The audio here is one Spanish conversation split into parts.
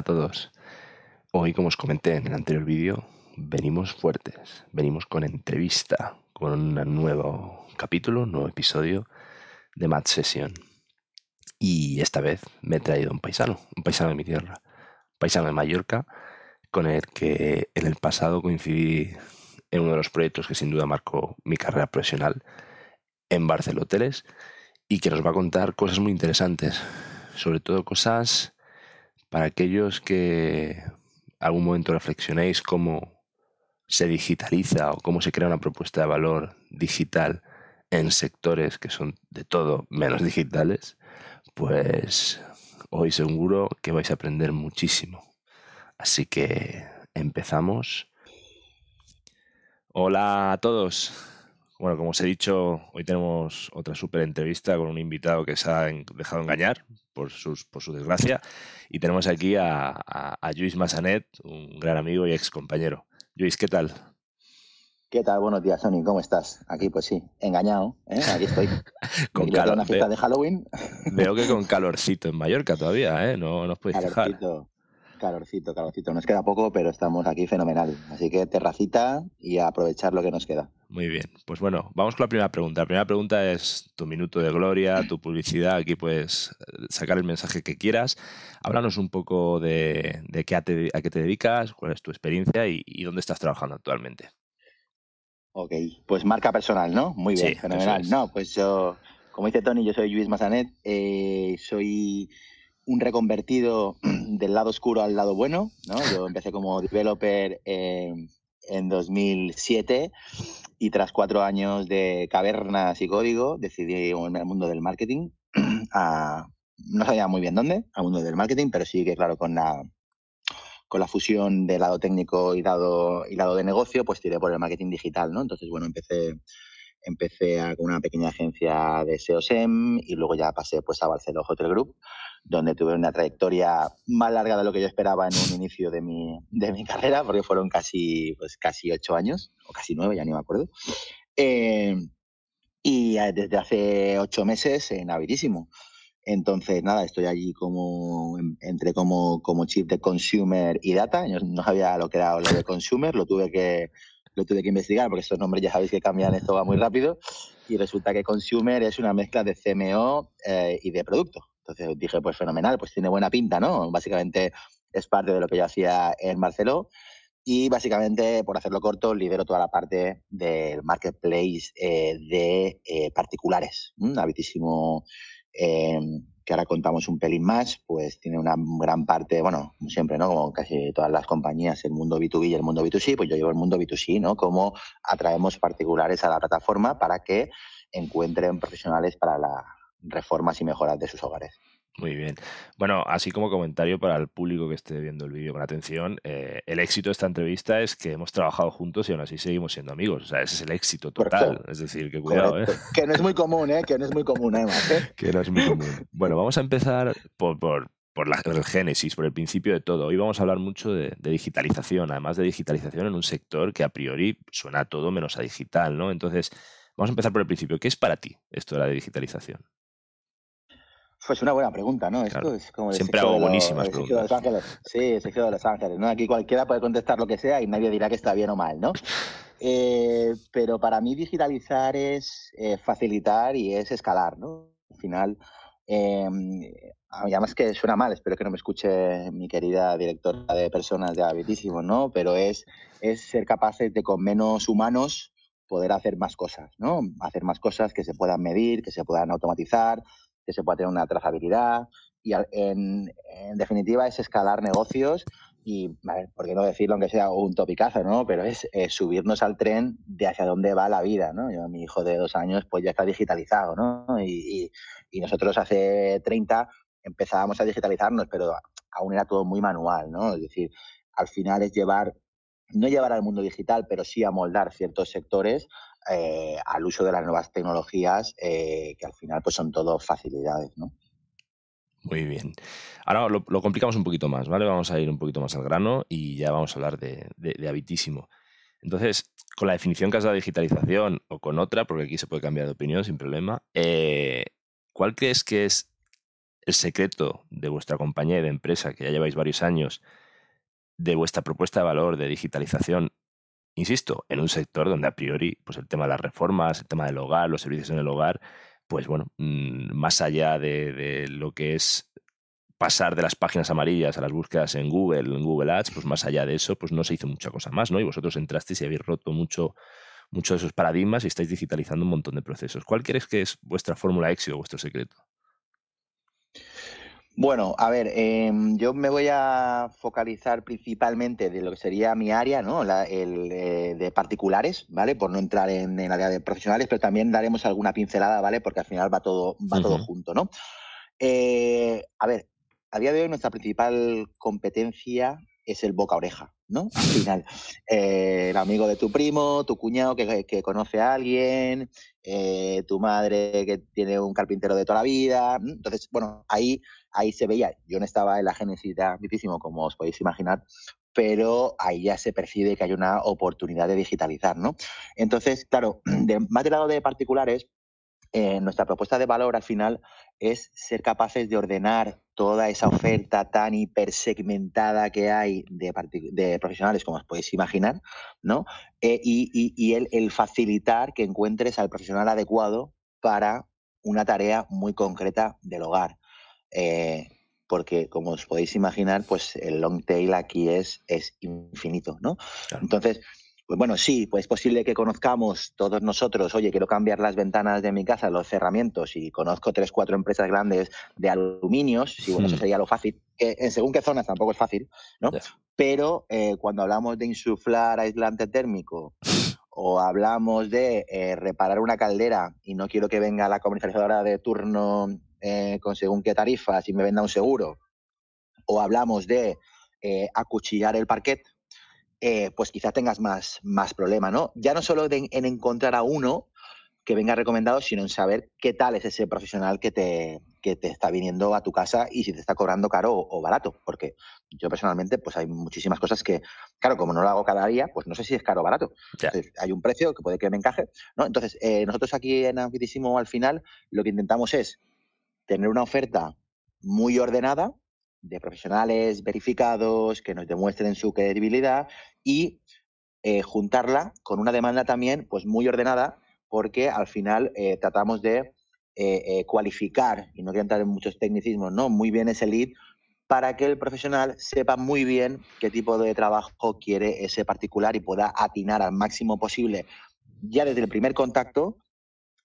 a todos. Hoy, como os comenté en el anterior vídeo, venimos fuertes, venimos con entrevista, con un nuevo capítulo, un nuevo episodio de Mad Session. Y esta vez me he traído un paisano, un paisano de mi tierra, un paisano de Mallorca, con el que en el pasado coincidí en uno de los proyectos que sin duda marcó mi carrera profesional en Barceloteles y que nos va a contar cosas muy interesantes, sobre todo cosas para aquellos que algún momento reflexionéis cómo se digitaliza o cómo se crea una propuesta de valor digital en sectores que son de todo menos digitales, pues hoy seguro que vais a aprender muchísimo. Así que empezamos. Hola a todos. Bueno, como os he dicho, hoy tenemos otra súper entrevista con un invitado que se ha dejado engañar por, sus, por su desgracia. Y tenemos aquí a, a, Luis Massanet, un gran amigo y ex compañero. Luis, ¿qué tal? ¿Qué tal? Buenos días, Sony. ¿Cómo estás? Aquí, pues sí, engañado. ¿eh? Aquí estoy. con calor. una fiesta de Halloween. Veo que con calorcito en Mallorca todavía, ¿eh? No, no os podéis calorcito, Calorcito, calorcito. Nos queda poco, pero estamos aquí fenomenal. Así que terracita y a aprovechar lo que nos queda. Muy bien. Pues bueno, vamos con la primera pregunta. La primera pregunta es tu minuto de gloria, tu publicidad. Aquí puedes eh, sacar el mensaje que quieras. Háblanos un poco de, qué a, qué te dedicas, cuál es tu experiencia y, dónde estás trabajando actualmente. Ok, pues marca personal, ¿no? Muy bien, fenomenal. No, pues yo, como dice Tony, yo soy Luis Masanet. Eh, soy un reconvertido del lado oscuro al lado bueno. ¿no? Yo empecé como developer en 2007 y tras cuatro años de cavernas y código decidí irme al mundo del marketing. no sabía muy bien dónde, al mundo del marketing, pero sí que claro, con la, con la fusión del lado técnico y lado, y lado de negocio, pues tiré por el marketing digital. ¿no? Entonces, bueno, empecé empecé con una pequeña agencia de SEOSEM y luego ya pasé pues a Barcelona Hotel Group, donde tuve una trayectoria más larga de lo que yo esperaba en un inicio de mi, de mi carrera, porque fueron casi, pues, casi ocho años, o casi nueve, ya ni me acuerdo. Eh, y desde hace ocho meses en Avidísimo. Entonces, nada, estoy allí como, entré como, como chip de consumer y data. Yo no sabía lo que era lo de consumer, lo tuve que, lo tuve que investigar porque estos nombres ya sabéis que cambian, esto va muy rápido. Y resulta que consumer es una mezcla de CMO eh, y de producto. Entonces dije, pues fenomenal, pues tiene buena pinta, ¿no? Básicamente es parte de lo que yo hacía en Barceló. Y básicamente, por hacerlo corto, lidero toda la parte del marketplace eh, de eh, particulares. Habitísimo que ahora contamos un pelín más, pues tiene una gran parte, bueno, como siempre, ¿no? Como casi todas las compañías, el mundo B2B y el mundo B2C, pues yo llevo el mundo B2C, ¿no? Cómo atraemos particulares a la plataforma para que encuentren profesionales para las reformas y mejoras de sus hogares. Muy bien. Bueno, así como comentario para el público que esté viendo el vídeo con atención, eh, el éxito de esta entrevista es que hemos trabajado juntos y aún así seguimos siendo amigos. O sea, ese es el éxito total. Es decir, que cuidado, ¿eh? Que no es muy común, ¿eh? Que no es muy común, además, ¿eh? que no es muy común. Bueno, vamos a empezar por, por, por la, el génesis, por el principio de todo. Hoy vamos a hablar mucho de, de, digitalización, además de digitalización en un sector que a priori suena a todo menos a digital, ¿no? Entonces, vamos a empezar por el principio. ¿Qué es para ti esto de la digitalización? Pues una buena pregunta, ¿no? Esto es como Siempre hago buenísimas preguntas. De Los Ángeles. Sí, el de Los Ángeles. ¿no? Aquí cualquiera puede contestar lo que sea y nadie dirá que está bien o mal, ¿no? Eh, pero para mí digitalizar es eh, facilitar y es escalar, ¿no? Al final, eh, además que suena mal, espero que no me escuche mi querida directora de personas de Habitísimo, ¿no? Pero es, es ser capaces de con menos humanos poder hacer más cosas, ¿no? Hacer más cosas que se puedan medir, que se puedan automatizar, que se pueda tener una trazabilidad y en, definitiva es escalar negocios y, por qué no decirlo aunque sea un topicazo, ¿no? Pero es, subirnos al tren de hacia dónde va la vida, ¿no? Yo, mi hijo de dos años pues ya está digitalizado, ¿no? Y, y, nosotros hace 30 empezábamos a digitalizarnos, pero aún era todo muy manual, ¿no? Es decir, al final es llevar, no llevar al mundo digital, pero sí a moldar ciertos sectores eh, al uso de las nuevas tecnologías, eh, que al final pues son todo facilidades, ¿no? Muy bien. Ahora lo, complicamos un poquito más, ¿vale? Vamos a ir un poquito más al grano y ya vamos a hablar de, habitísimo. Entonces, con la definición que has dado de digitalización o con otra, porque aquí se puede cambiar de opinión sin problema, eh, ¿cuál crees que es el secreto de vuestra compañía y de empresa, que ya lleváis varios años, de vuestra propuesta de valor de digitalización, insisto, en un sector donde a priori, pues el tema de las reformas, el tema del hogar, los servicios en el hogar, pues bueno, mm, más allá de, lo que es pasar de las páginas amarillas a las búsquedas en Google, en Google Ads, pues más allá de eso, pues no se hizo mucha cosa más, ¿no? Y vosotros entrasteis y habéis roto mucho, mucho de esos paradigmas y estáis digitalizando un montón de procesos. ¿Cuál crees que es vuestra fórmula éxito, vuestro secreto? Bueno, a ver, em, yo me voy a focalizar principalmente de lo que sería mi área, ¿no? el eh, de particulares, ¿vale? Por no entrar en, el área de profesionales, pero también daremos alguna pincelada, ¿vale? Porque al final va todo, va todo junto, ¿no? Eh, a ver, a día de hoy nuestra principal competencia es el boca oreja, ¿no? Al final, eh, el amigo de tu primo, tu cuñado que, que conoce a alguien, tu madre que tiene un carpintero de toda la vida. Entonces, bueno, ahí ahí se veía, yo no estaba en la génesis de Ambitísimo, como os podéis imaginar, pero ahí ya se percibe que hay una oportunidad de digitalizar, ¿no? Entonces, claro, de, más del lado de particulares, eh, nuestra propuesta de valor al final es ser capaces de ordenar toda esa oferta tan hipersegmentada que hay de, profesionales, como os podéis imaginar, ¿no? Eh, y, el, facilitar que encuentres al profesional adecuado para una tarea muy concreta del hogar. Eh, porque como os podéis imaginar, pues el long tail aquí es, es infinito, ¿no? Entonces, pues bueno, sí, pues es posible que conozcamos todos nosotros, oye, quiero cambiar las ventanas de mi casa, los cerramientos, y conozco tres, cuatro empresas grandes de aluminios, sí, bueno, eso hmm. sería lo fácil, que en según qué zonas tampoco es fácil, ¿no? Pero eh, cuando hablamos de insuflar aislante térmico o hablamos de eh, reparar una caldera y no quiero que venga la comercializadora de turno eh, con según qué tarifa, si me venda un seguro, o hablamos de eh, acuchillar el parquet, eh, pues quizá tengas más, más problema, ¿no? Ya no solo en encontrar a uno que venga recomendado, sino en saber qué tal es ese profesional que te, que te está viniendo a tu casa y si te está cobrando caro o, barato. Porque yo personalmente, pues hay muchísimas cosas que, claro, como no lo hago cada día, pues no sé si es caro o barato. hay un precio que puede que me encaje, ¿no? Entonces, nosotros aquí en Ambitísimo, al final, lo que intentamos es tener una oferta muy ordenada de profesionales verificados que nos demuestren su credibilidad y eh, juntarla con una demanda también pues muy ordenada porque al final eh, tratamos de eh, cualificar, y no quiero entrar en muchos tecnicismos, ¿no? muy bien ese lead para que el profesional sepa muy bien qué tipo de trabajo quiere ese particular y pueda atinar al máximo posible ya desde el primer contacto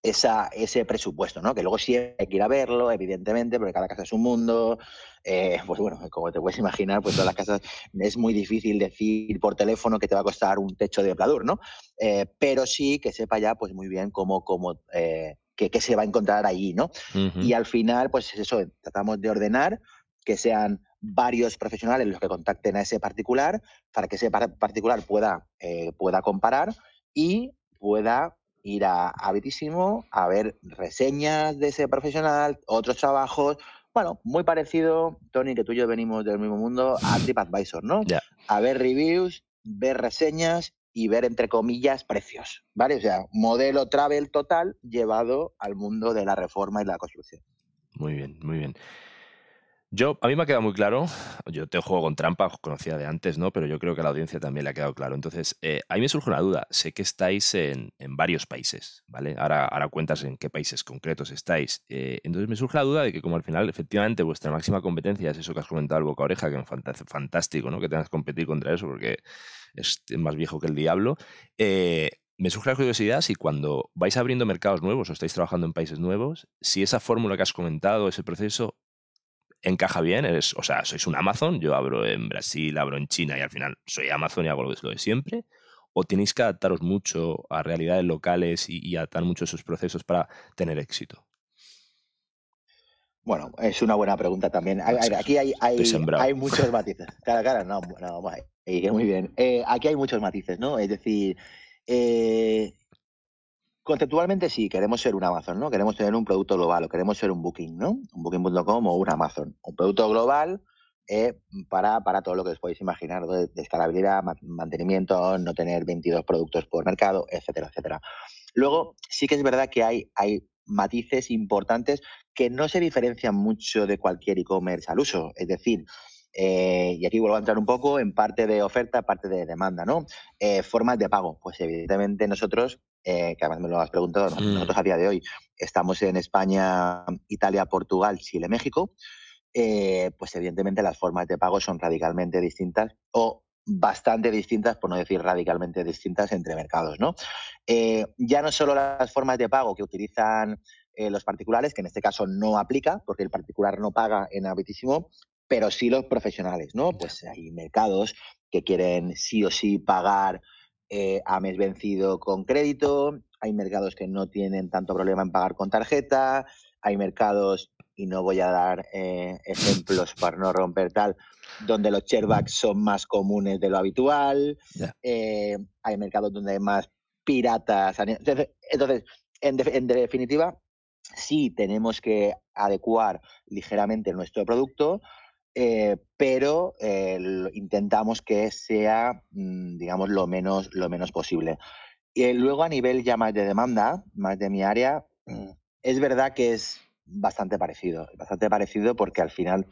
esa, ese presupuesto, ¿no? Que luego sí hay que ir a verlo, evidentemente, porque cada casa es un mundo. Eh, pues bueno, como te puedes imaginar, pues todas las casas es muy difícil decir por teléfono que te va a costar un techo de pladur, ¿no? Eh, pero sí que sepa ya, pues muy bien cómo, cómo eh, qué, se va a encontrar ahí, ¿no? Y al final, pues eso, tratamos de ordenar que sean varios profesionales los que contacten a ese particular para que ese particular pueda, pueda comparar y pueda ir a Habitísimo a ver reseñas de ese profesional, otros trabajos. Bueno, muy parecido, Tony, que tú y yo venimos del mismo mundo, a TripAdvisor, ¿no? A ver reviews, ver reseñas y ver, entre comillas, precios, ¿vale? O sea, modelo travel total llevado al mundo de la reforma y la construcción. Muy bien, muy bien. Yo, a mí me ha quedado muy claro, yo te juego con trampa, os conocía de antes, ¿no? Pero yo creo que a la audiencia también le ha quedado claro. Entonces, eh, a mí me surge una duda. Sé que estáis en, varios países, ¿vale? Ahora, ahora cuentas en qué países concretos estáis. Eh, entonces me surge la duda de que como al final, efectivamente, vuestra máxima competencia es eso que has comentado, el boca oreja, que parece fantástico, ¿no? Que tengas que competir contra eso porque es más viejo que el diablo. Eh, me surge la curiosidad si cuando vais abriendo mercados nuevos o estáis trabajando en países nuevos, si esa fórmula que has comentado, ese proceso, encaja bien, eres, o sea, sois un Amazon, yo abro en Brasil, abro en China y al final soy Amazon y hago lo de siempre, o tenéis que adaptaros mucho a realidades locales y, adaptar mucho esos procesos para tener éxito? Bueno, es una buena pregunta también. aquí hay, hay, muchos matices. Claro, claro, no, no, muy bien. Eh, aquí hay muchos matices, ¿no? Es decir, eh, Conceptualmente sí, queremos ser un Amazon, ¿no? Queremos tener un producto global o queremos ser un Booking, ¿no? Un Booking.com o un Amazon. Un producto global eh, para, para todo lo que os podéis imaginar, de, escalabilidad, mantenimiento, no tener 22 productos por mercado, etcétera, etcétera. Luego, sí que es verdad que hay, hay matices importantes que no se diferencian mucho de cualquier e-commerce al uso. Es decir, eh, y aquí vuelvo a entrar un poco en parte de oferta, parte de demanda, ¿no? Eh, formas de pago. Pues evidentemente nosotros, eh, que además me lo has preguntado, nosotros a día de hoy estamos en España, Italia, Portugal, Chile, México. pues evidentemente las formas de pago son radicalmente distintas o bastante distintas, por no decir radicalmente distintas entre mercados, ¿no? ya no solo las formas de pago que utilizan los particulares, que en este caso no aplica, porque el particular no paga en Habitísimo, pero sí los profesionales, ¿no? Pues hay mercados que quieren sí o sí pagar eh, a mes vencido con crédito, hay mercados que no tienen tanto problema en pagar con tarjeta, hay mercados, y no voy a dar eh, ejemplos para no romper tal, donde los chairbacks son más comunes de lo habitual, eh, hay mercados donde hay más piratas. Entonces, en definitiva, sí tenemos que adecuar ligeramente nuestro producto, eh, pero eh, intentamos que sea, mm, digamos, lo menos, lo menos posible. Y luego a nivel ya más de demanda, más de mi área, mm, es verdad que es bastante parecido, bastante parecido porque al final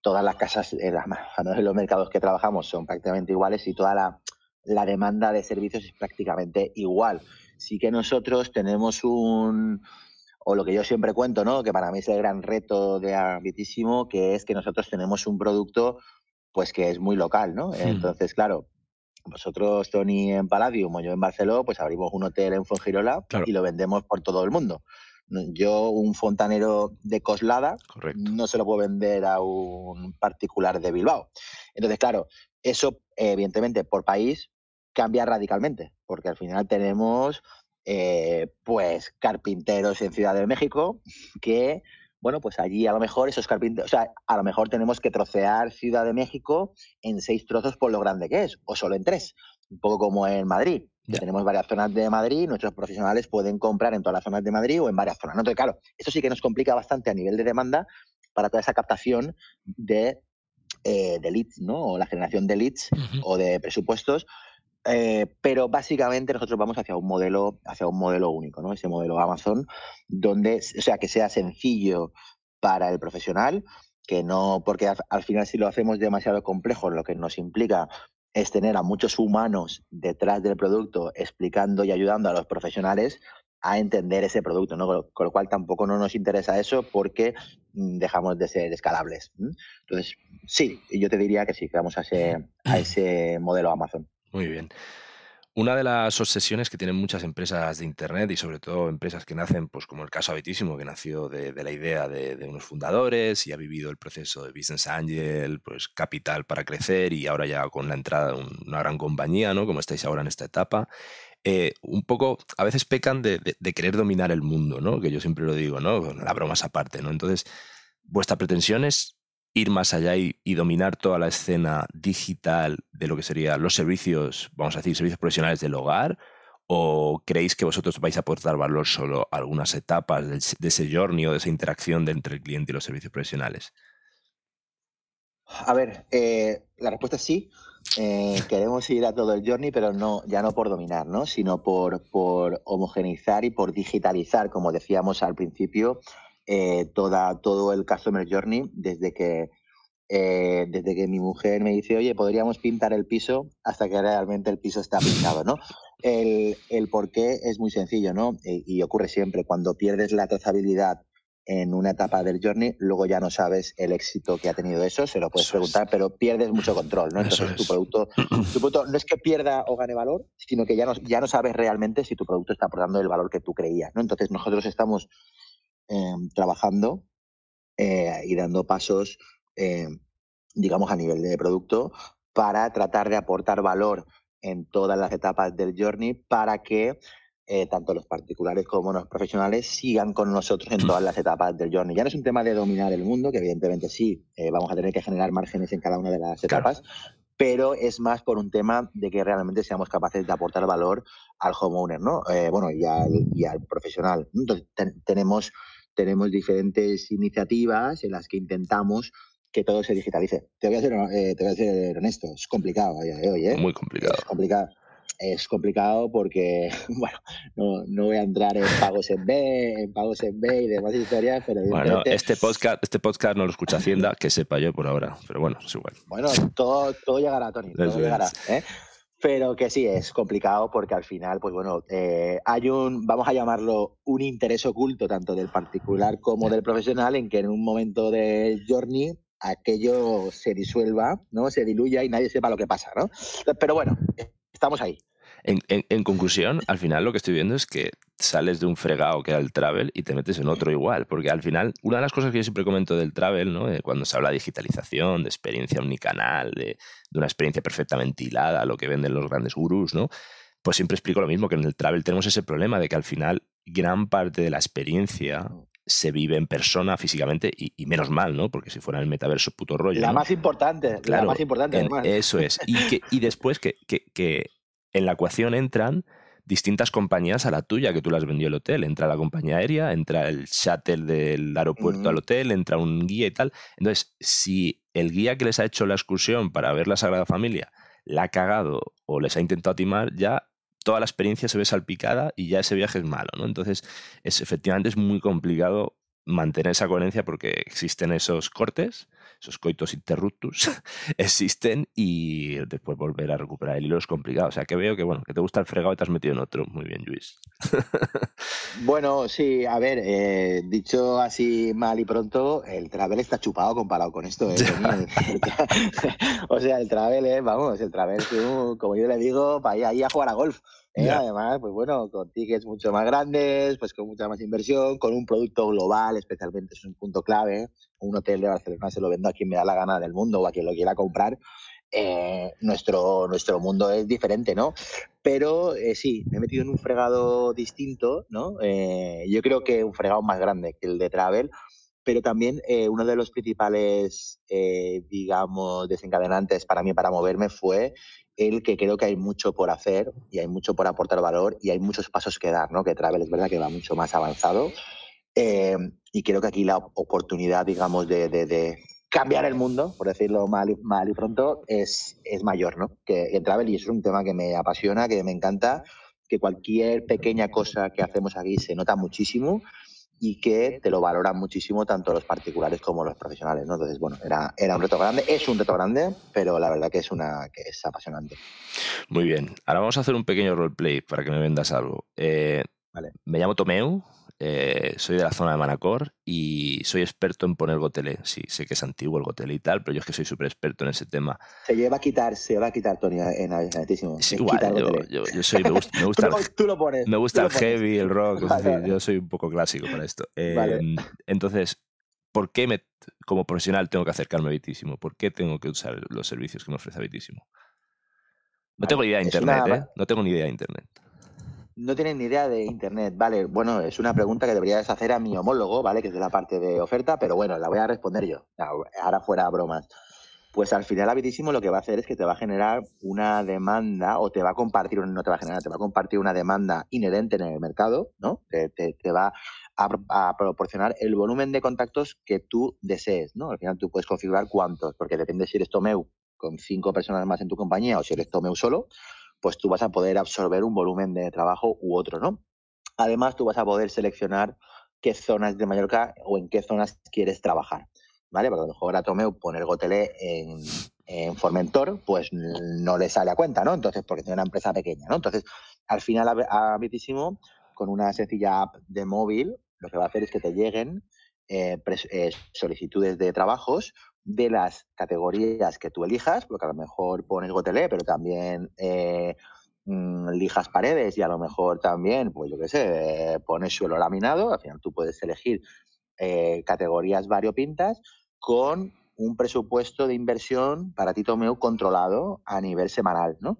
todas las casas, en los mercados que trabajamos son prácticamente iguales y toda la, la demanda de servicios es prácticamente igual. Sí que nosotros tenemos un, o lo que yo siempre cuento, ¿no? Que para mí es el gran reto de Ambitísimo, que es que nosotros tenemos un producto pues que es muy local, ¿no? Entonces, claro, vosotros, Tony, en Palladium o yo en Barcelona, pues abrimos un hotel en Fongirola y lo vendemos por todo el mundo. Yo, un fontanero de Coslada, no se lo puedo vender a un particular de Bilbao. Entonces, claro, eso, evidentemente, por país cambia radicalmente, porque al final tenemos eh, pues carpinteros en Ciudad de México que, bueno, pues allí a lo mejor esos carpinteros, o sea, a lo mejor tenemos que trocear Ciudad de México en seis trozos por lo grande que es, o solo en tres, un poco como en Madrid. Tenemos varias zonas de Madrid, nuestros profesionales pueden comprar en todas las zonas de Madrid o en varias zonas. Entonces, claro, eso sí que nos complica bastante a nivel de demanda para toda esa captación de, eh, leads, ¿no? O la generación de leads o de presupuestos eh, pero básicamente nosotros vamos hacia un modelo, hacia un modelo único, ¿no? Ese modelo Amazon, donde, o sea, que sea sencillo para el profesional, que no, porque al, final si lo hacemos demasiado complejo, lo que nos implica es tener a muchos humanos detrás del producto explicando y ayudando a los profesionales a entender ese producto, ¿no? Con lo cual tampoco no nos interesa eso porque mm, dejamos de ser escalables. Entonces, sí, yo te diría que sí, que vamos a ese, a ese modelo Amazon. Muy bien. Una de las obsesiones que tienen muchas empresas de Internet y sobre todo empresas que nacen, pues como el caso Habitísimo, que nació de, la idea de, unos fundadores y ha vivido el proceso de Business Angel, pues capital para crecer y ahora ya con la entrada de una gran compañía, ¿no? Como estáis ahora en esta etapa. Eh, un poco, a veces pecan de, querer dominar el mundo, ¿no? Que yo siempre lo digo, ¿no? La broma es aparte, ¿no? Entonces, vuestra pretensión es ir más allá y, dominar toda la escena digital de lo que serían los servicios, vamos a decir, servicios profesionales del hogar? ¿O creéis que vosotros vais a aportar valor solo a algunas etapas de, ese journey o de esa interacción entre el cliente y los servicios profesionales? A ver, eh, la respuesta es sí. Eh, queremos ir a todo el journey, pero no, ya no por dominar, ¿no? sino por, por homogeneizar y por digitalizar, como decíamos al principio, eh, toda, todo el Customer Journey desde que, eh, desde que mi mujer me dice, oye, podríamos pintar el piso hasta que realmente el piso está pintado, ¿no? El, el por qué es muy sencillo, ¿no? Eh, y ocurre siempre, cuando pierdes la trazabilidad en una etapa del journey, luego ya no sabes el éxito que ha tenido eso, se lo puedes preguntar, pero pierdes mucho control, ¿no? Entonces tu producto, tu producto no es que pierda o gane valor, sino que ya no, ya no sabes realmente si tu producto está aportando el valor que tú creías, ¿no? Entonces nosotros estamos Em, trabajando eh, y dando pasos, em, digamos, a nivel de producto para tratar de aportar valor en todas las etapas del journey para que eh, tanto los particulares como los profesionales sigan con nosotros en todas las etapas del journey. Ya no es un tema de dominar el mundo, que evidentemente sí, eh, vamos a tener que generar márgenes en cada una de las etapas, pero es más por un tema de que realmente seamos capaces de aportar valor al homeowner, ¿no? bueno, y al, y al profesional. Entonces, tenemos tenemos diferentes iniciativas en las que intentamos que todo se digitalice. Te voy a ser, eh, te voy a ser honesto, es complicado a día de hoy. ¿eh? Muy complicado. Es complicado. es complicado porque, bueno, no, no, voy a entrar en pagos en B, en pagos en B y demás historias, pero Bueno, este podcast, este podcast no lo escucha Hacienda, que sepa yo por ahora, pero bueno, es igual. Bueno, todo, todo llegará, Tony, todo llegará. ¿eh? Pero que sí, es complicado porque al final, pues bueno, eh, hay un, vamos a llamarlo, un interés oculto tanto del particular como del profesional en que en un momento del journey aquello se disuelva, ¿no? Se diluya y nadie sepa lo que pasa, ¿no? Pero bueno, estamos ahí. En, conclusión, al final lo que estoy viendo es que sales de un fregado que era el travel y te metes en otro igual, porque al final, una de las cosas que yo siempre comento del travel, ¿no? cuando se habla de digitalización, de experiencia omnicanal, de, de una experiencia perfectamente hilada, lo que venden los grandes gurús, ¿no? pues siempre explico lo mismo, que en el travel tenemos ese problema de que al final gran parte de la experiencia se vive en persona físicamente y, menos mal, ¿no? Porque si fuera el metaverso puto rollo. La más importante, la más importante. eso es. Y, que, y después que, que, en la ecuación entran distintas compañías a la tuya que tú las vendió el hotel. Entra la compañía aérea, entra el shuttle del aeropuerto al hotel, entra un guía y tal. Entonces, si el guía que les ha hecho la excursión para ver la Sagrada Familia la ha cagado o les ha intentado timar, ya toda la experiencia se ve salpicada y ya ese viaje es malo, ¿no? Entonces, es, efectivamente es muy complicado mantener esa coherencia porque existen esos cortes, esos coitos interruptus, existen y después volver a recuperar el hilo es complicado. O sea, que veo que, bueno, que te gusta el fregado y te has metido en otro. Muy bien, Luis. bueno, sí, a ver, eh, dicho así mal y pronto, el travel está chupado comparado con esto. ¿eh? o sea, el travel, ¿eh? vamos, el travel, como yo le digo, para ir ahí a jugar a golf. ¿Eh? Además, pues bueno, con tickets mucho más grandes, pues con mucha más inversión, con un producto global, especialmente es un punto clave. Un hotel de Barcelona se lo vendo a quien me da la gana del mundo o a quien lo quiera comprar. Eh, nuestro, nuestro mundo es diferente, ¿no? Pero eh, sí, me he metido en un fregado distinto, ¿no? yo creo que un fregado más grande que el de Travel, pero también uno de los principales, digamos, desencadenantes para mí para moverme fue el que creo que hay mucho por hacer y hay mucho por aportar valor y hay muchos pasos que dar, ¿no? Que Travel es verdad que va mucho más avanzado eh, y creo que aquí la oportunidad, digamos, de, cambiar el mundo, por decirlo mal y, mal y pronto, es, es mayor, ¿no? Que en Travel y es un tema que me apasiona, que me encanta, que cualquier pequeña cosa que hacemos aquí se nota muchísimo y que te lo valoran muchísimo tanto los particulares como los profesionales, ¿no? Entonces, bueno, era, era un reto grande, es un reto grande, pero la verdad que es una que es apasionante. Muy bien, ahora vamos a hacer un pequeño roleplay para que me vendas algo. Eh, vale. Me llamo Tomeu, eh, soy de la zona de Manacor y soy experto en poner gotelé. Sí, sé que es antiguo el gotelé y tal, pero yo es que soy súper experto en ese tema. Se lleva a quitar, se va a quitar, Tony, en altísimo. Sí, igual, yo, soy, me gusta, me gusta, el, me gusta el heavy, el rock, yo soy un poco clásico para esto. Em, entonces, ¿por qué me, como profesional tengo que acercarme a Bitísimo? ¿Por qué tengo que usar los servicios que me ofrece Bitísimo? No tengo ni idea de Internet, ¿eh? No tengo ni idea de Internet. No tienen ni idea de Internet. Vale, bueno, es una pregunta que deberías hacer a mi homólogo, ¿vale? Que es de la parte de oferta, pero bueno, la voy a responder yo. Ahora fuera bromas. Pues al final, Habitísimo lo que va a hacer es que te va a generar una demanda o te va a compartir, no te va a generar, te va a compartir una demanda inherente en el mercado, ¿no? Te, va a, proporcionar el volumen de contactos que tú desees, ¿no? Al final tú puedes configurar cuántos, porque depende si eres Tomeu con cinco personas más en tu compañía o si eres Tomeu solo, pues tú vas a poder absorber un volumen de trabajo u otro, ¿no? Además, tú vas a poder seleccionar qué zonas de Mallorca o en qué zonas quieres trabajar, ¿vale? Porque a lo mejor a Tomeu poner Gotelé en, en Formentor, pues no le sale a cuenta, ¿no? Entonces, porque tiene una empresa pequeña, ¿no? Entonces, al final, a Bitísimo, con una sencilla app de móvil, lo que va a hacer es que te lleguen eh, eh, solicitudes de trabajos de las categorías que tú elijas, porque a lo mejor pones gotelé, pero también eh, mm, lijas paredes y a lo mejor también, pues yo qué sé, pones suelo laminado, al final tú puedes elegir categorías variopintas con un presupuesto de inversión para ti Tomeo controlado a nivel semanal, ¿no?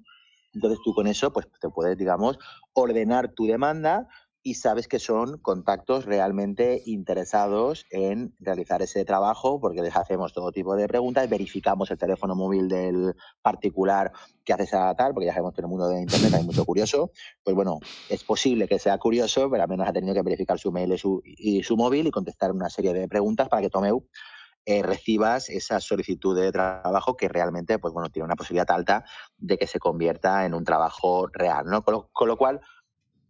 Entonces tú con eso pues te puedes, digamos, ordenar tu demanda y sabes que son contactos realmente interesados en realizar ese trabajo porque les hacemos todo tipo de preguntas, verificamos el teléfono móvil del particular que hace esa tal, porque ya sabemos que en el mundo de Internet hay mucho curioso, pues bueno, es posible que sea curioso, pero al menos ha tenido que verificar su mail y su, móvil y contestar una serie de preguntas para que Tomeu eh, recibas esa solicitud de trabajo que realmente, pues bueno, tiene una posibilidad alta de que se convierta en un trabajo real, ¿no? Con lo, cual,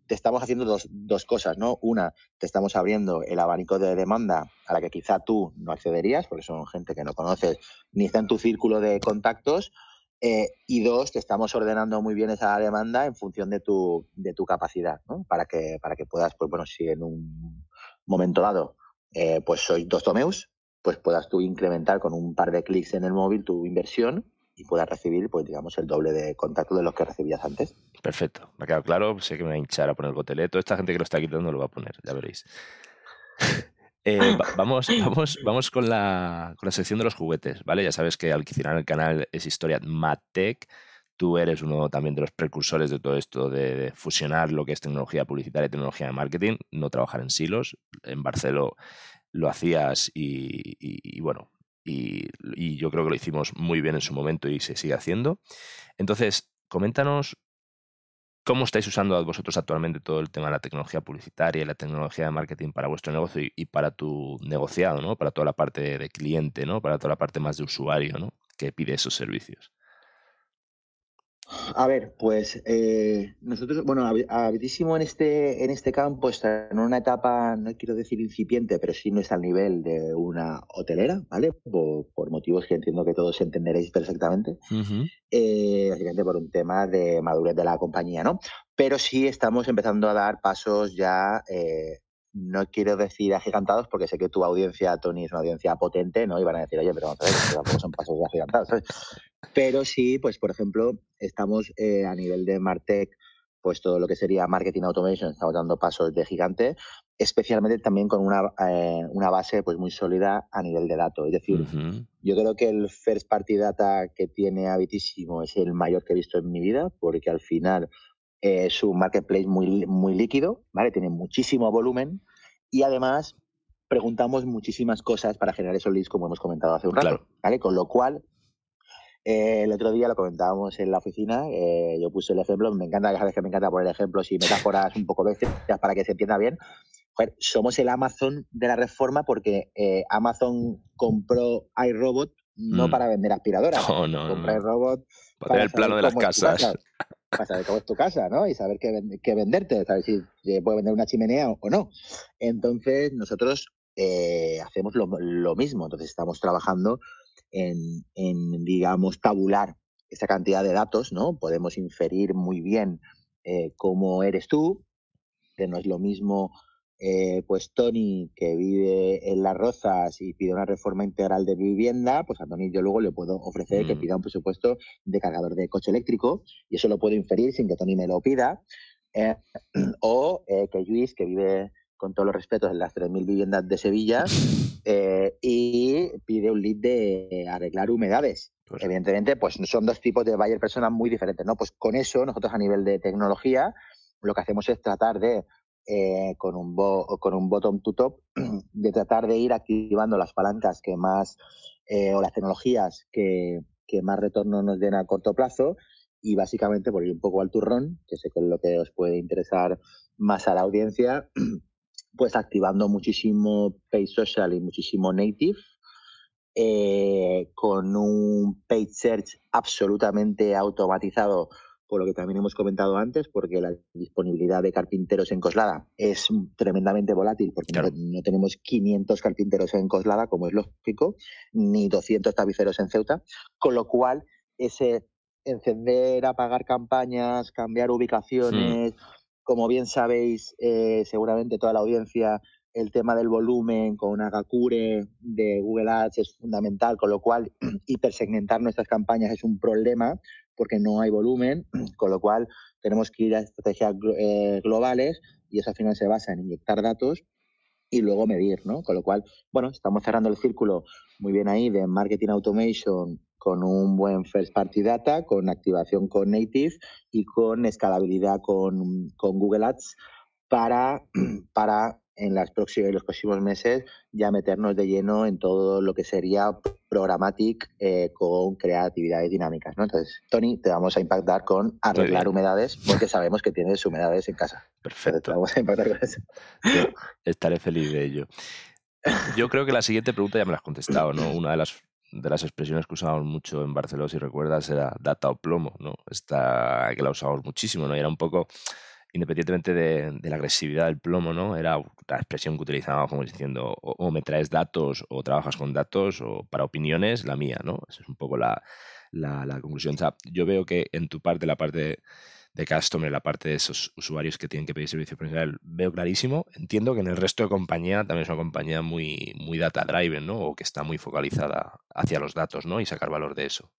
te estamos haciendo dos, dos, cosas, ¿no? Una, te estamos abriendo el abanico de demanda a la que quizá tú no accederías, porque son gente que no conoces ni está en tu círculo de contactos. Eh, y dos, te estamos ordenando muy bien esa demanda en función de tu, de tu capacidad, ¿no? Para que, para que puedas, pues bueno, si en un momento dado, eh, pues soy dos tomeus, pues puedas tú incrementar con un par de clics en el móvil tu inversión y puedas recibir, pues digamos, el doble de contacto de los que recibías antes. Perfecto, me ha quedado claro, sé que me va a hinchar a poner el gotelé, toda esta gente que lo está quitando lo va a poner, ya veréis. Eh, vamos, vamos, vamos con la, con la sección de los juguetes, ¿vale? Ya sabes que al en el canal es historia MadTech. Tú eres uno también de los precursores de todo esto de, fusionar lo que es tecnología publicitaria y tecnología de marketing, no trabajar en silos. En Barceló lo hacías y, bueno, y, yo creo que lo hicimos muy bien en su momento y se sigue haciendo. Entonces, coméntanos cómo estáis usando vosotros actualmente todo el tema de la tecnología publicitaria y la tecnología de marketing para vuestro negocio y, para tu negociado, ¿no? Para toda la parte de cliente, ¿no? Para toda la parte más de usuario, ¿no? Que pide esos servicios. A ver, pues eh, nosotros, bueno, habitísimo en este, en este campo está en una etapa, no quiero decir incipiente, pero sí no está al nivel de una hotelera, ¿vale? Por, motivos que entiendo que todos entenderéis perfectamente. Eh, básicamente por un tema de madurez de la compañía, ¿no? Pero sí estamos empezando a dar pasos ya eh, no quiero decir agigantados porque sé que tu audiencia, Tony, es una audiencia potente, ¿no? Y van a decir, oye, pero vamos a ver, tampoco son pasos agigantados, ¿sabes? Pero sí, pues por ejemplo, estamos eh, a nivel de Martech, pues todo lo que sería marketing automation, estamos dando pasos de gigante, especialmente también con una, eh, una base pues muy sólida a nivel de datos. Es decir, yo creo que el first party data que tiene Habitísimo es el mayor que he visto en mi vida, porque al final es un marketplace muy, muy líquido, ¿vale? Tiene muchísimo volumen y además preguntamos muchísimas cosas para generar esos leads, como hemos comentado hace un rato, ¿vale? Con lo cual, eh, el otro día lo comentábamos en la oficina, eh, yo puse el ejemplo, me encanta, sabes que me encanta poner ejemplos y metáforas un poco veces para que se entienda bien. somos el Amazon de la reforma porque eh, Amazon compró iRobot no mm. para vender aspiradoras, no, no, compró iRobot para, para el plano de las casas para saber cómo es tu casa, ¿no? Y saber qué, qué venderte, saber si puede vender una chimenea o, no. Entonces, nosotros eh, hacemos lo, mismo. Entonces, estamos trabajando en, digamos, tabular esa cantidad de datos, ¿no? Podemos inferir muy bien eh, cómo eres tú, que no es lo mismo eh, pues Tony, que vive en Las Rozas y pide una reforma integral de vivienda, pues a Tony yo luego le puedo ofrecer que mm. pida un presupuesto de cargador de coche eléctrico y eso lo puedo inferir sin que Tony me lo pida. Eh, o eh, que Luis, que vive con todos los respetos en las 3.000 viviendas de Sevilla y pide un lead de arreglar humedades. Pues Evidentemente, pues son dos tipos de buyer personas muy diferentes, ¿no? Pues con eso nosotros a nivel de tecnología lo que hacemos es tratar de eh, con, un con un bottom to top, de tratar de ir activando las palancas que más, eh, o las tecnologías que, que, más retorno nos den a corto plazo y básicamente por ir un poco al turrón, que sé que es lo que os puede interesar más a la audiencia, pues activando muchísimo Pay Social y muchísimo Native, eh, con un Paid Search absolutamente automatizado por lo que también hemos comentado antes, porque la disponibilidad de carpinteros en Coslada es tremendamente volátil, porque no, tenemos 500 carpinteros en Coslada, como es lógico, ni 200 tapiceros en Ceuta, con lo cual ese encender, apagar campañas, cambiar ubicaciones, como bien sabéis, eh, seguramente toda la audiencia, el tema del volumen con una Agacure de Google Ads es fundamental, con lo cual hipersegmentar nuestras campañas es un problema porque no hay volumen, con lo cual tenemos que ir a estrategias eh, globales y eso al final se basa en inyectar datos y luego medir, ¿no? Con lo cual, bueno, estamos cerrando el círculo muy bien ahí de marketing automation con un buen first party data, con activación con native y con escalabilidad con, con Google Ads para, para en las los próximos meses ya meternos de lleno en todo lo que sería programmatic eh, con creatividades dinámicas. ¿no? Entonces, Tony, te vamos a impactar con arreglar humedades porque sabemos que tienes humedades en casa. Perfecto. vamos a impactar con eso. estaré feliz de ello. yo creo que la siguiente pregunta ya me la has contestado, ¿no? Una de las de las expresiones que usábamos mucho en Barcelona, si recuerdas, era data o plomo, ¿no? Esta que la usamos muchísimo, ¿no? Y era un poco, independientemente de, la agresividad del plomo, ¿no? Era la expresión que utilizábamos como diciendo, o, me traes datos, o trabajas con datos, o para opiniones, la mía, ¿no? Esa es un poco la, la, conclusión. O sea, yo veo que en tu parte, la parte de customer, la parte de esos usuarios que tienen que pedir servicio profesional, veo clarísimo. Entiendo que en el resto de compañía también es una compañía muy, muy data driven, ¿no? O que está muy focalizada hacia los datos, ¿no? Y sacar valor de eso.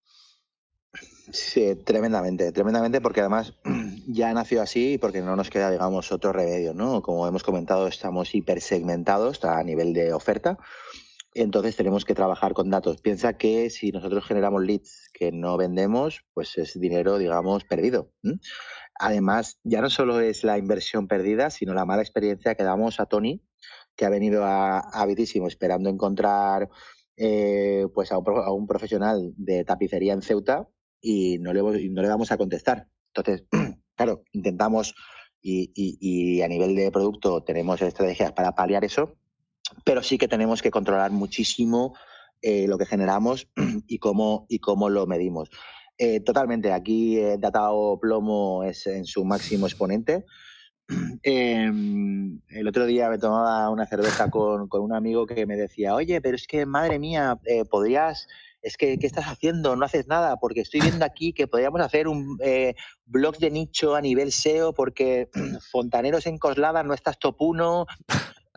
Sí, tremendamente, tremendamente, porque además ya nació así y porque no nos queda, digamos, otro remedio, ¿no? Como hemos comentado, estamos hipersegmentados a nivel de oferta entonces tenemos que trabajar con datos. Piensa que si nosotros generamos leads que no vendemos, pues es dinero, digamos, perdido. Además, ya no solo es la inversión perdida, sino la mala experiencia que damos a Tony, que ha venido a, a esperando encontrar eh, pues a un, profesional de tapicería en Ceuta y no le, no le vamos a contestar. Entonces, claro, intentamos y a nivel de producto tenemos estrategias para paliar eso pero sí que tenemos que controlar muchísimo eh, lo que generamos y cómo, y cómo lo medimos. Eh, totalmente, aquí eh, Datao Plomo es en su máximo exponente. Em, el otro día me tomaba una cerveza con, con, un amigo que me decía, oye, pero es que madre mía, podrías, es que, ¿qué estás haciendo? No haces nada, porque estoy viendo aquí que podríamos hacer un blog de nicho a nivel SEO, porque Fontaneros en Coslada no estás top 1,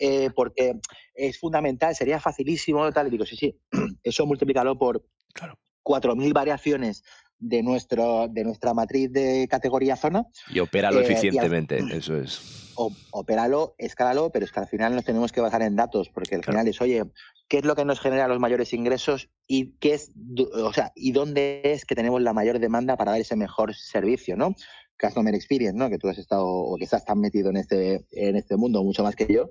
eh, porque es fundamental, sería facilísimo, tal, y digo, sí, sí, eso multiplícalo por claro. 4.000 variaciones de, nuestro, de nuestra matriz de categoría zona. Y opéralo eh, eficientemente, eso es. O, opéralo, escálalo, pero es que al final nos tenemos que basar en datos, porque al final es, oye, ¿qué es lo que nos genera los mayores ingresos y qué es, o sea, y dónde es que tenemos la mayor demanda para dar ese mejor servicio, ¿no? Customer Experience, ¿no? Que tú has estado o que estás tan metido en este, en este mundo mucho más que yo,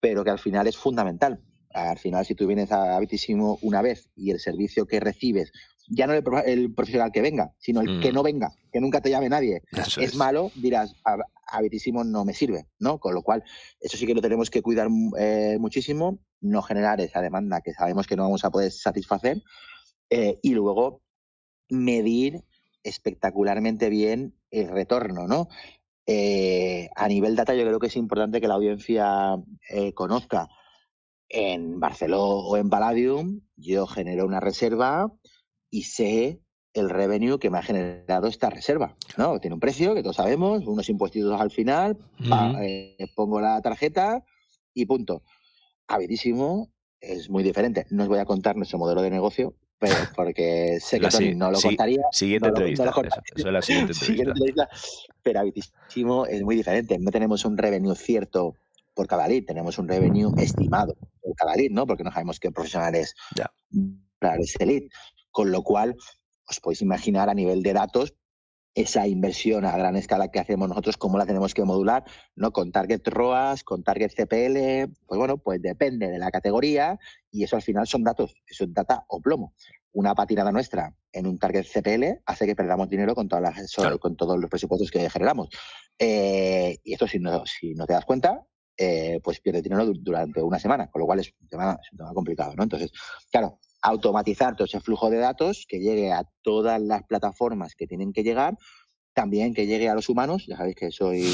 pero que al final es fundamental. Al final, si tú vienes a Habitísimo una vez y el servicio que recibes, ya no el, profesional que venga, sino el que mm. no venga, que nunca te llame nadie, es, malo, dirás, Habitísimo no me sirve, ¿no? Con lo cual, eso sí que lo tenemos que cuidar eh, muchísimo, no generar esa demanda que sabemos que no vamos a poder satisfacer eh, y luego medir espectacularmente bien el retorno, ¿no? Eh, a nivel data yo creo que es importante que la audiencia eh, conozca en Barcelona o en Palladium, yo genero una reserva y sé el revenue que me ha generado esta reserva. ¿no? Tiene un precio que todos sabemos, unos impuestos al final, eh, pongo la tarjeta y punto. Habitísimo es muy diferente. No os voy a contar nuestro modelo de negocio, pero porque sé que Tony no lo contaría. Siguiente entrevista. eso, es la siguiente entrevista. Pero Habitísimo es muy diferente. No tenemos un revenue cierto por cada lead, tenemos un revenue estimado por cada lead, ¿no? Porque no sabemos qué profesional es para ese lead. Con lo cual, os podéis imaginar a nivel de datos esa inversión a gran escala que hacemos nosotros, cómo la tenemos que modular, ¿no? Con target ROAS, con target CPL, pues bueno, pues depende de la categoría y eso al final son datos, eso es data o plomo. Una patinada nuestra en un target CPL hace que perdamos dinero con, todas las, con todos los presupuestos que generamos. Eh, y esto si no, si no te das cuenta, eh, pues pierdes dinero durante una semana, con lo cual es un tema, es un tema complicado, ¿no? Entonces, claro, automatizar todo ese flujo de datos, que llegue a todas las plataformas que tienen que llegar, también que llegue a los humanos, ya sabéis que soy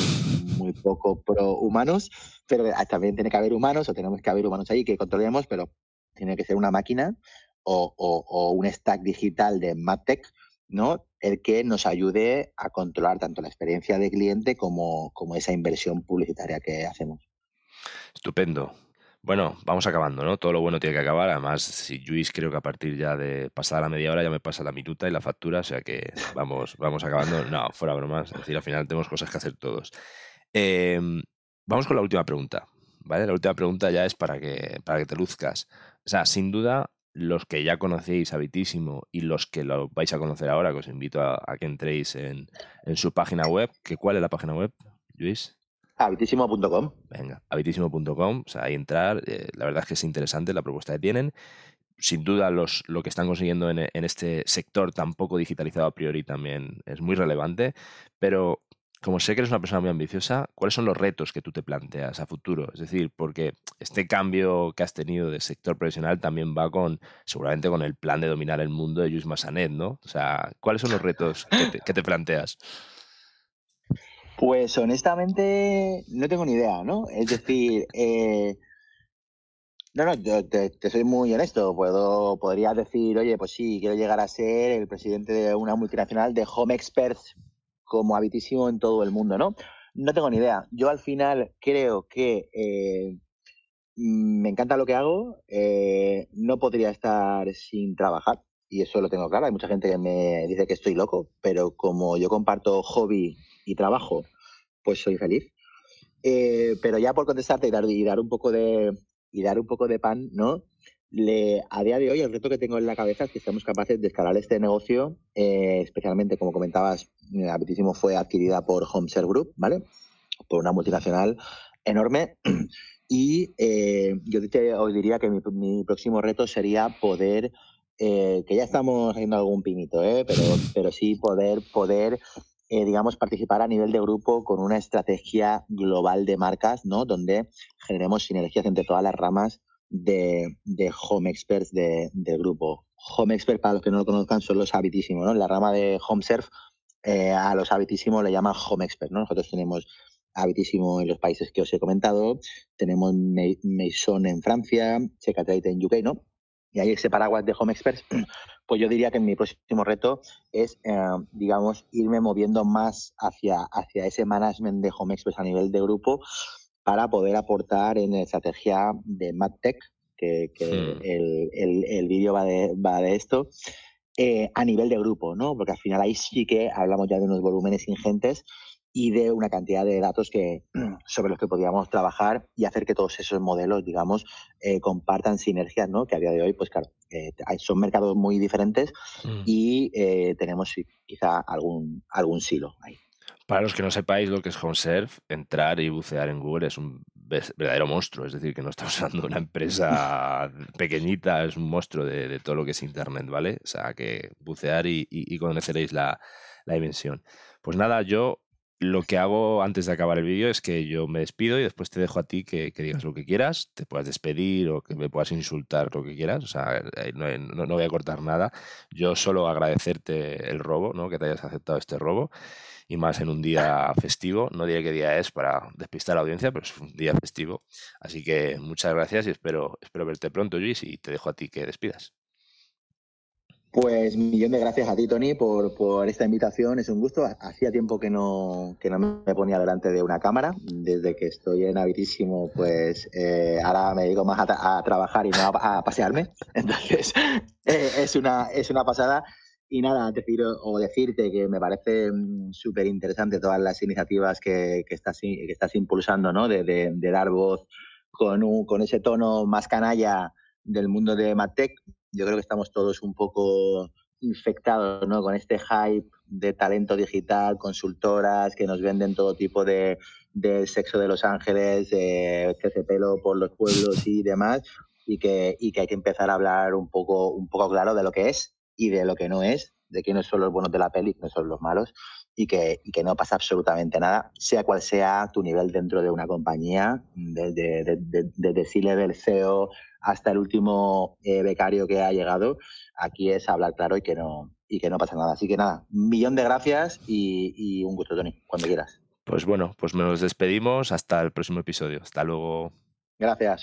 muy poco pro humanos, pero también tiene que haber humanos o tenemos que haber humanos ahí que controlemos, pero tiene que ser una máquina o, un stack digital de MapTech, ¿no? El que nos ayude a controlar tanto la experiencia de cliente como esa inversión publicitaria que hacemos. Estupendo. Bueno, vamos acabando, ¿no? Todo lo bueno tiene que acabar. Además, si Luis creo que a partir ya de pasada la media hora ya me pasa la minuta y la factura, o sea que vamos, vamos acabando. No, fuera bromas. Es decir, al final tenemos cosas que hacer todos. Em, vamos con la última pregunta. ¿Vale? La última pregunta ya es para que, para que te luzcas. O sea, sin duda, los que ya conocéis Habitísimo y los que lo vais a conocer ahora, que os invito a, que entréis en, en, su página web. ¿Que ¿Cuál es la página web, Luis? Habitísimo.com. Venga, habitísimo.com, o sea, ahí entrar, eh, la verdad es que es interesante la propuesta que tienen. Sin duda, los, lo que están consiguiendo en, este sector tan poco digitalizado a priori también es muy relevante, pero como sé que eres una persona muy ambiciosa, ¿cuáles son los retos que tú te planteas a futuro? Es decir, porque este cambio que has tenido de sector profesional también va con, seguramente con el plan de dominar el mundo de Luis Massanet, ¿no? O sea, ¿cuáles son los retos que te, planteas? Pues honestamente no tengo ni idea, ¿no? Es decir, eh, no, no, te, te, soy muy honesto. Puedo, podría decir, oye, pues sí, quiero llegar a ser el presidente de una multinacional de Home Experts como habitísimo en todo el mundo, ¿no? No tengo ni idea. Yo al final creo que eh, me encanta lo que hago, eh, no podría estar sin trabajar y eso lo tengo claro. Hay mucha gente que me dice que estoy loco, pero como yo comparto hobby y trabajo, pues soy feliz. Eh, pero ya por contestarte y dar, y dar un poco de y dar un poco de pan, ¿no? A día de hoy el reto que tengo en la cabeza es que seamos capaces de escalar este negocio, eh, especialmente como comentabas, Habitísimo fue adquirida por HomeServe Group, ¿vale? Por una multinacional enorme. Y eh, yo os diría que mi, próximo reto sería poder, eh, que ya estamos haciendo algún pinito, ¿eh? pero, pero sí poder, poder digamos, participar a nivel de grupo con una estrategia global de marcas, ¿no? Donde generemos sinergias entre todas las ramas de, Home Experts del grupo. Home Expert, para los que no lo conozcan, son los habitísimos, ¿no? La rama de Home Surf eh, a los habitísimos le llaman Home Expert, ¿no? Nosotros tenemos habitísimo en los países que os he comentado, tenemos Maison en Francia, Checatrade en UK, ¿no? Y hay ese paraguas de Home Experts, pues yo diría que mi próximo reto es, eh, digamos, irme moviendo más hacia, hacia ese management de Home Experts a nivel de grupo para poder aportar en la estrategia de MadTech, que, hmm. el, vídeo va de, va de esto, eh, a nivel de grupo, ¿no? Porque al final ahí sí que hablamos ya de unos volúmenes ingentes y de una cantidad de datos que, sobre los que podríamos trabajar y hacer que todos esos modelos, digamos, eh, compartan sinergias, ¿no? Que a día de hoy, pues claro, eh, son mercados muy diferentes hmm. y tenemos quizá algún, algún silo ahí. Para los que no sepáis lo que es HomeServe, entrar y bucear en Google es un verdadero monstruo. Es decir, que no estamos hablando de una empresa pequeñita, es un monstruo de, todo lo que es Internet, ¿vale? O sea, que bucear y, conoceréis la, dimensión. Pues nada, yo lo que hago antes de acabar el vídeo es que yo me despido y después te dejo a ti que, digas lo que quieras, te puedas despedir o que me puedas insultar lo que quieras, o sea, no, no, voy a cortar nada. Yo solo agradecerte el robo, ¿no? que te hayas aceptado este robo y más en un día festivo. No diré qué día es para despistar a la audiencia, pero es un día festivo. Así que muchas gracias y espero, espero verte pronto, Luis, y te dejo a ti que despidas. Pues millón de gracias a ti, Tony, por, por, esta invitación. Es un gusto. Hacía tiempo que no, que no me ponía delante de una cámara. Desde que estoy en Habitísimo, pues eh, ahora me dedico más a, trabajar y no a, pasearme. Entonces, eh, es, una, es una pasada. Y nada, decir o decirte que me parece mm, súper interesante todas las iniciativas que, que, estás, que estás impulsando, ¿no? De, dar voz con, un, con ese tono más canalla del mundo de MadTech. Yo creo que estamos todos un poco infectados ¿no? con este hype de talento digital, consultoras que nos venden todo tipo de, de sexo de Los Ángeles, eh, pelo por los pueblos y demás, y que, y que hay que empezar a hablar un poco, un poco claro de lo que es y de lo que no es, de quiénes son los buenos de la peli, quiénes son los malos, y que, y que no pasa absolutamente nada, sea cual sea tu nivel dentro de una compañía, desde, desde, C-Level CEO hasta el último eh, becario que ha llegado, aquí es hablar claro y que no, y que no pasa nada. Así que nada, un millón de gracias y, y un gusto, Tony, cuando quieras. Pues bueno, pues nos despedimos hasta el próximo episodio. Hasta luego. Gracias.